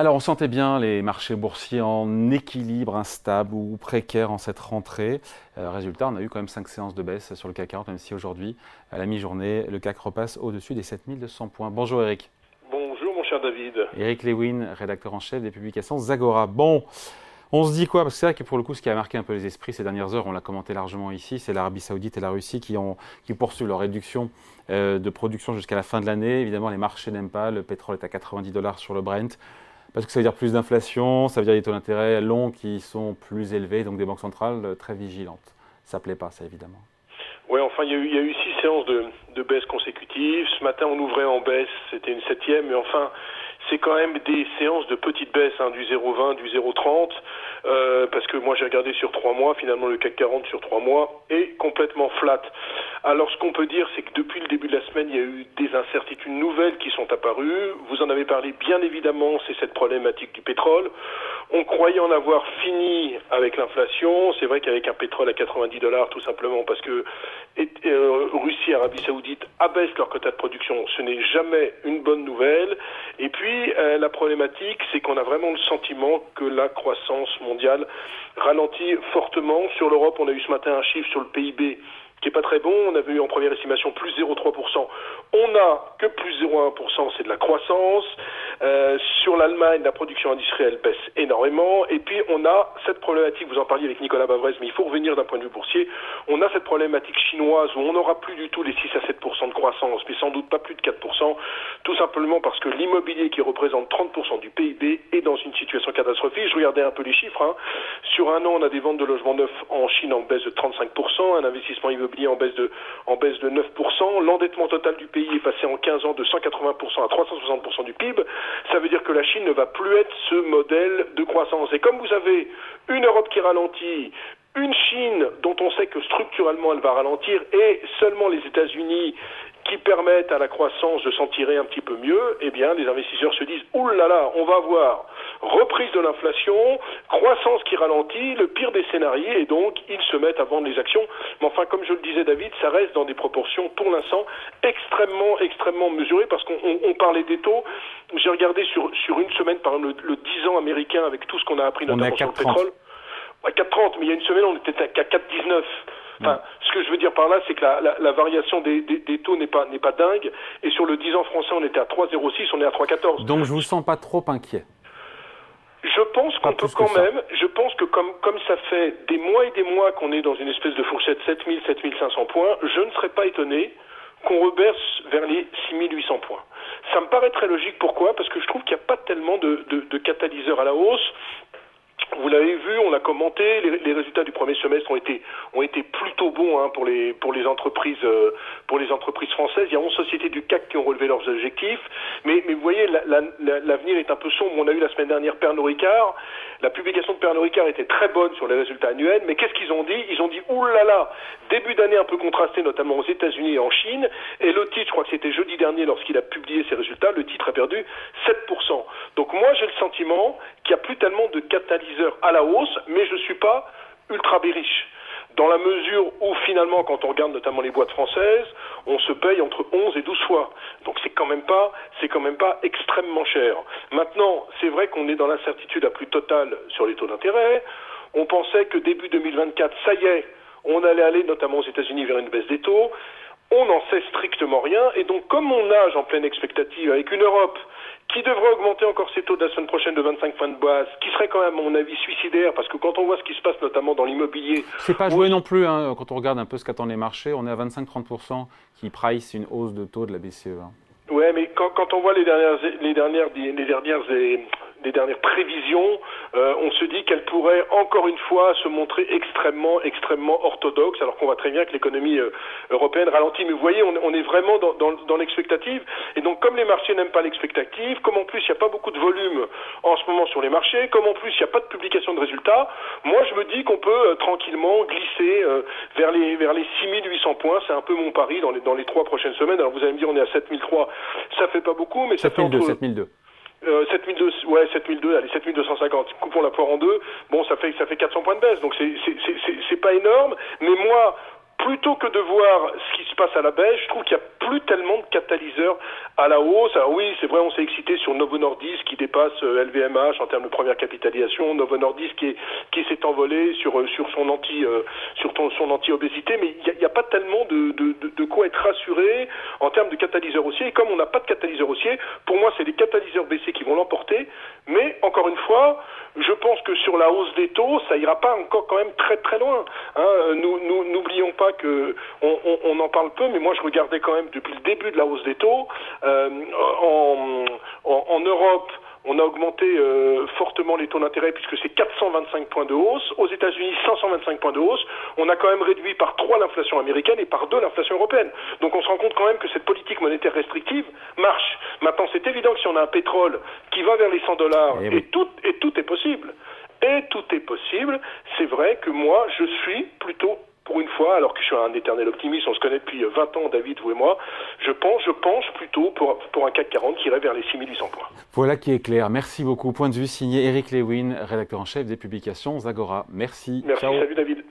Alors, on sentait bien les marchés boursiers en équilibre, instable ou précaire en cette rentrée. Euh, résultat, on a eu quand même cinq séances de baisse sur le CAC 40, même si aujourd'hui, à la mi-journée, le CAC repasse au-dessus des 7200 points. Bonjour Eric. David. Eric Lewin, rédacteur en chef des publications Zagora. Bon, on se dit quoi? Parce que c'est vrai que pour le coup, ce qui a marqué un peu les esprits ces dernières heures, on l'a commenté largement ici, c'est l'Arabie Saoudite et la Russie qui, ont, qui poursuivent leur réduction euh, de production jusqu'à la fin de l'année. Évidemment, les marchés n'aiment pas. Le pétrole est à 90 dollars sur le Brent. Parce que ça veut dire plus d'inflation, ça veut dire des taux d'intérêt longs qui sont plus élevés, donc des banques centrales euh, très vigilantes. Ça ne plaît pas, ça évidemment. Oui, enfin, il y, a eu, y, a eu, six séances de, de baisse consécutives. Ce matin, on ouvrait en baisse, c'était une septième, mais enfin, c'est quand même des séances de petites baisses, hein, du 0,20, du 0,30, euh, parce que moi j'ai regardé sur trois mois, finalement le CAC 40 sur trois mois est complètement flat. Alors ce qu'on peut dire, c'est que depuis le début de la semaine, il y a eu des incertitudes nouvelles qui sont apparues. Vous en avez parlé bien évidemment, c'est cette problématique du pétrole. On croyait en avoir fini avec l'inflation. C'est vrai qu'avec un pétrole à 90 dollars, tout simplement parce que euh, Russie et Arabie Saoudite abaissent leur quota de production, ce n'est jamais une bonne nouvelle. Et puis euh, la problématique, c'est qu'on a vraiment le sentiment que la croissance mondiale ralentit fortement. Sur l'Europe, on a eu ce matin un chiffre sur le PIB qui est pas très bon. On avait eu en première estimation plus 0,3%. On n'a que plus 0,1%, c'est de la croissance. Euh, sur l'Allemagne, la production industrielle baisse énormément. Et puis on a cette problématique, vous en parliez avec Nicolas Bavrez, mais il faut revenir d'un point de vue boursier. On a cette problématique chinoise où on n'aura plus du tout les 6 à 7% de croissance, mais sans doute pas plus de 4%, tout simplement parce que l'immobilier qui représente 30% du PIB est dans une situation catastrophique. Je regardais un peu les chiffres. Hein. Sur un an, on a des ventes de logements neufs en Chine en baisse de 35%, un investissement immobilier en baisse de, en baisse de 9%. L'endettement total du pays est passé en 15 ans de 180% à 360% du PIB. Ça veut dire que la Chine ne va plus être ce modèle de croissance. Et comme vous avez une Europe qui ralentit, une Chine dont on sait que structurellement elle va ralentir et seulement les États-Unis qui permettent à la croissance de s'en tirer un petit peu mieux, eh bien, les investisseurs se disent, là, on va voir reprise de l'inflation, croissance qui ralentit, le pire des scénarios, et donc ils se mettent à vendre les actions. Mais enfin, comme je le disais David, ça reste dans des proportions, pour l'instant, extrêmement, extrêmement mesurées, parce qu'on parlait des taux. J'ai regardé sur, sur une semaine, par exemple, le, 10 ans américain, avec tout ce qu'on a appris notamment sur le pétrole. Ouais, 4,30, mais il y a une semaine, on était à 4,19. Enfin, ce que je veux dire par là, c'est que la, la, la, variation des, des, des taux n'est pas, n'est pas dingue. Et sur le 10 ans français, on était à 3,06, on est à 3,14. Donc je vous sens pas trop inquiet. Je pense qu'on peut quand même, je pense que comme, comme ça fait des mois et des mois qu'on est dans une espèce de fourchette 7000, 7500 points, je ne serais pas étonné qu'on reberce vers les 6800 points. Ça me paraît très logique. Pourquoi? Parce que je trouve qu'il n'y a pas tellement de, de, de catalyseurs à la hausse. Vous l'avez vu, on l'a commenté, les, résultats du premier semestre ont été plutôt bons hein, pour les pour les entreprises euh, pour les entreprises françaises. Il y a 11 sociétés du CAC qui ont relevé leurs objectifs, mais vous voyez l'avenir la, la, est un peu sombre. On a eu la semaine dernière Pernod Ricard, la publication de Pernod Ricard était très bonne sur les résultats annuels, mais qu'est-ce qu'ils ont dit? Ils ont dit oulala, début d'année un peu contrasté, notamment aux États-Unis et en Chine, et le titre, je crois que c'était jeudi dernier lorsqu'il a publié ses résultats, le titre a perdu 7%. Donc moi j'ai le sentiment qu'il n'y a plus tellement de catalyseurs à la hausse, mais je ne suis pas ultra bériche. Dans la mesure où finalement, quand on regarde notamment les boîtes françaises, on se paye entre 11 et 12 fois. Donc c'est quand même pas, c'est quand même pas extrêmement cher. Maintenant, c'est vrai qu'on est dans l'incertitude la plus totale sur les taux d'intérêt. On pensait que début 2024, ça y est, on allait aller notamment aux États-Unis vers une baisse des taux. On n'en sait strictement rien. Et donc, comme on nage en pleine expectative avec une Europe qui devrait augmenter encore ses taux de la semaine prochaine de 25 points de base, qui serait quand même, à mon avis, suicidaire, parce que quand on voit ce qui se passe notamment dans l'immobilier... C'est pas joué non plus, hein, quand on regarde un peu ce qu'attendent les marchés, on est à 25-30% qui price une hausse de taux de la BCE. Hein. Ouais, mais quand, quand, on voit les dernières, les dernières, les dernières des dernières prévisions, euh, on se dit qu'elle pourrait encore une fois se montrer extrêmement, extrêmement orthodoxe, alors qu'on voit très bien que l'économie euh, européenne ralentit. Mais vous voyez, on, on est vraiment dans, dans, dans l'expectative. Et donc, comme les marchés n'aiment pas l'expectative, comme en plus il n'y a pas beaucoup de volume en ce moment sur les marchés, comme en plus il n'y a pas de publication de résultats, moi je me dis qu'on peut euh, tranquillement glisser vers les vers les 6800 points. C'est un peu mon pari dans les dans les trois prochaines semaines. Alors vous allez me dire, on est à 7003, ça fait pas beaucoup, mais ça fait entre 7002. Euh, 7002, ouais, 7002, allez, 7250. Coupons la poire en deux. Bon, ça fait, ça fait 400 points de baisse. Donc c'est, pas énorme. Mais moi, plutôt que de voir ce qui se passe à la baisse, je trouve qu'il n'y a plus tellement de catalyseurs à la hausse. Alors oui, c'est vrai, on s'est excité sur Novo Nordisk qui dépasse LVMH euh, en termes de première capitalisation, Novo Nordisk qui, s'est envolé sur, euh, sur son anti euh, sur son anti-obésité, mais il n'y a, pas tellement de, de, de, quoi être rassuré en termes de catalyseurs haussiers. Et comme on n'a pas de catalyseurs haussiers, pour moi, c'est les catalyseurs baissiers qui vont l'emporter. Mais encore une fois, je pense que sur la hausse des taux, ça ira pas encore quand même très très loin. Hein. Nous n'oublions pas que on, on, on, en parle peu, mais moi je regardais quand même depuis le début de la hausse des taux euh, en, en, en Europe. On a augmenté euh, fortement les taux d'intérêt puisque c'est 425 points de hausse. Aux États-Unis, 525 points de hausse. On a quand même réduit par 3 l'inflation américaine et par 2 l'inflation européenne. Donc on se rend compte quand même que cette politique monétaire restrictive marche. Maintenant, c'est évident que si on a un pétrole qui va vers les 100 dollars, et, et, tout, et tout est possible, et tout est possible, c'est vrai que moi, je suis plutôt pour une fois, alors que je suis un éternel optimiste, on se connaît depuis 20 ans, David, vous et moi, je pense, je penche plutôt pour, pour un CAC 40 qui irait vers les 6800 points. Voilà qui est clair. Merci beaucoup. Point de vue signé Eric Lewin, rédacteur en chef des publications Zagora. Merci. Merci, salut David.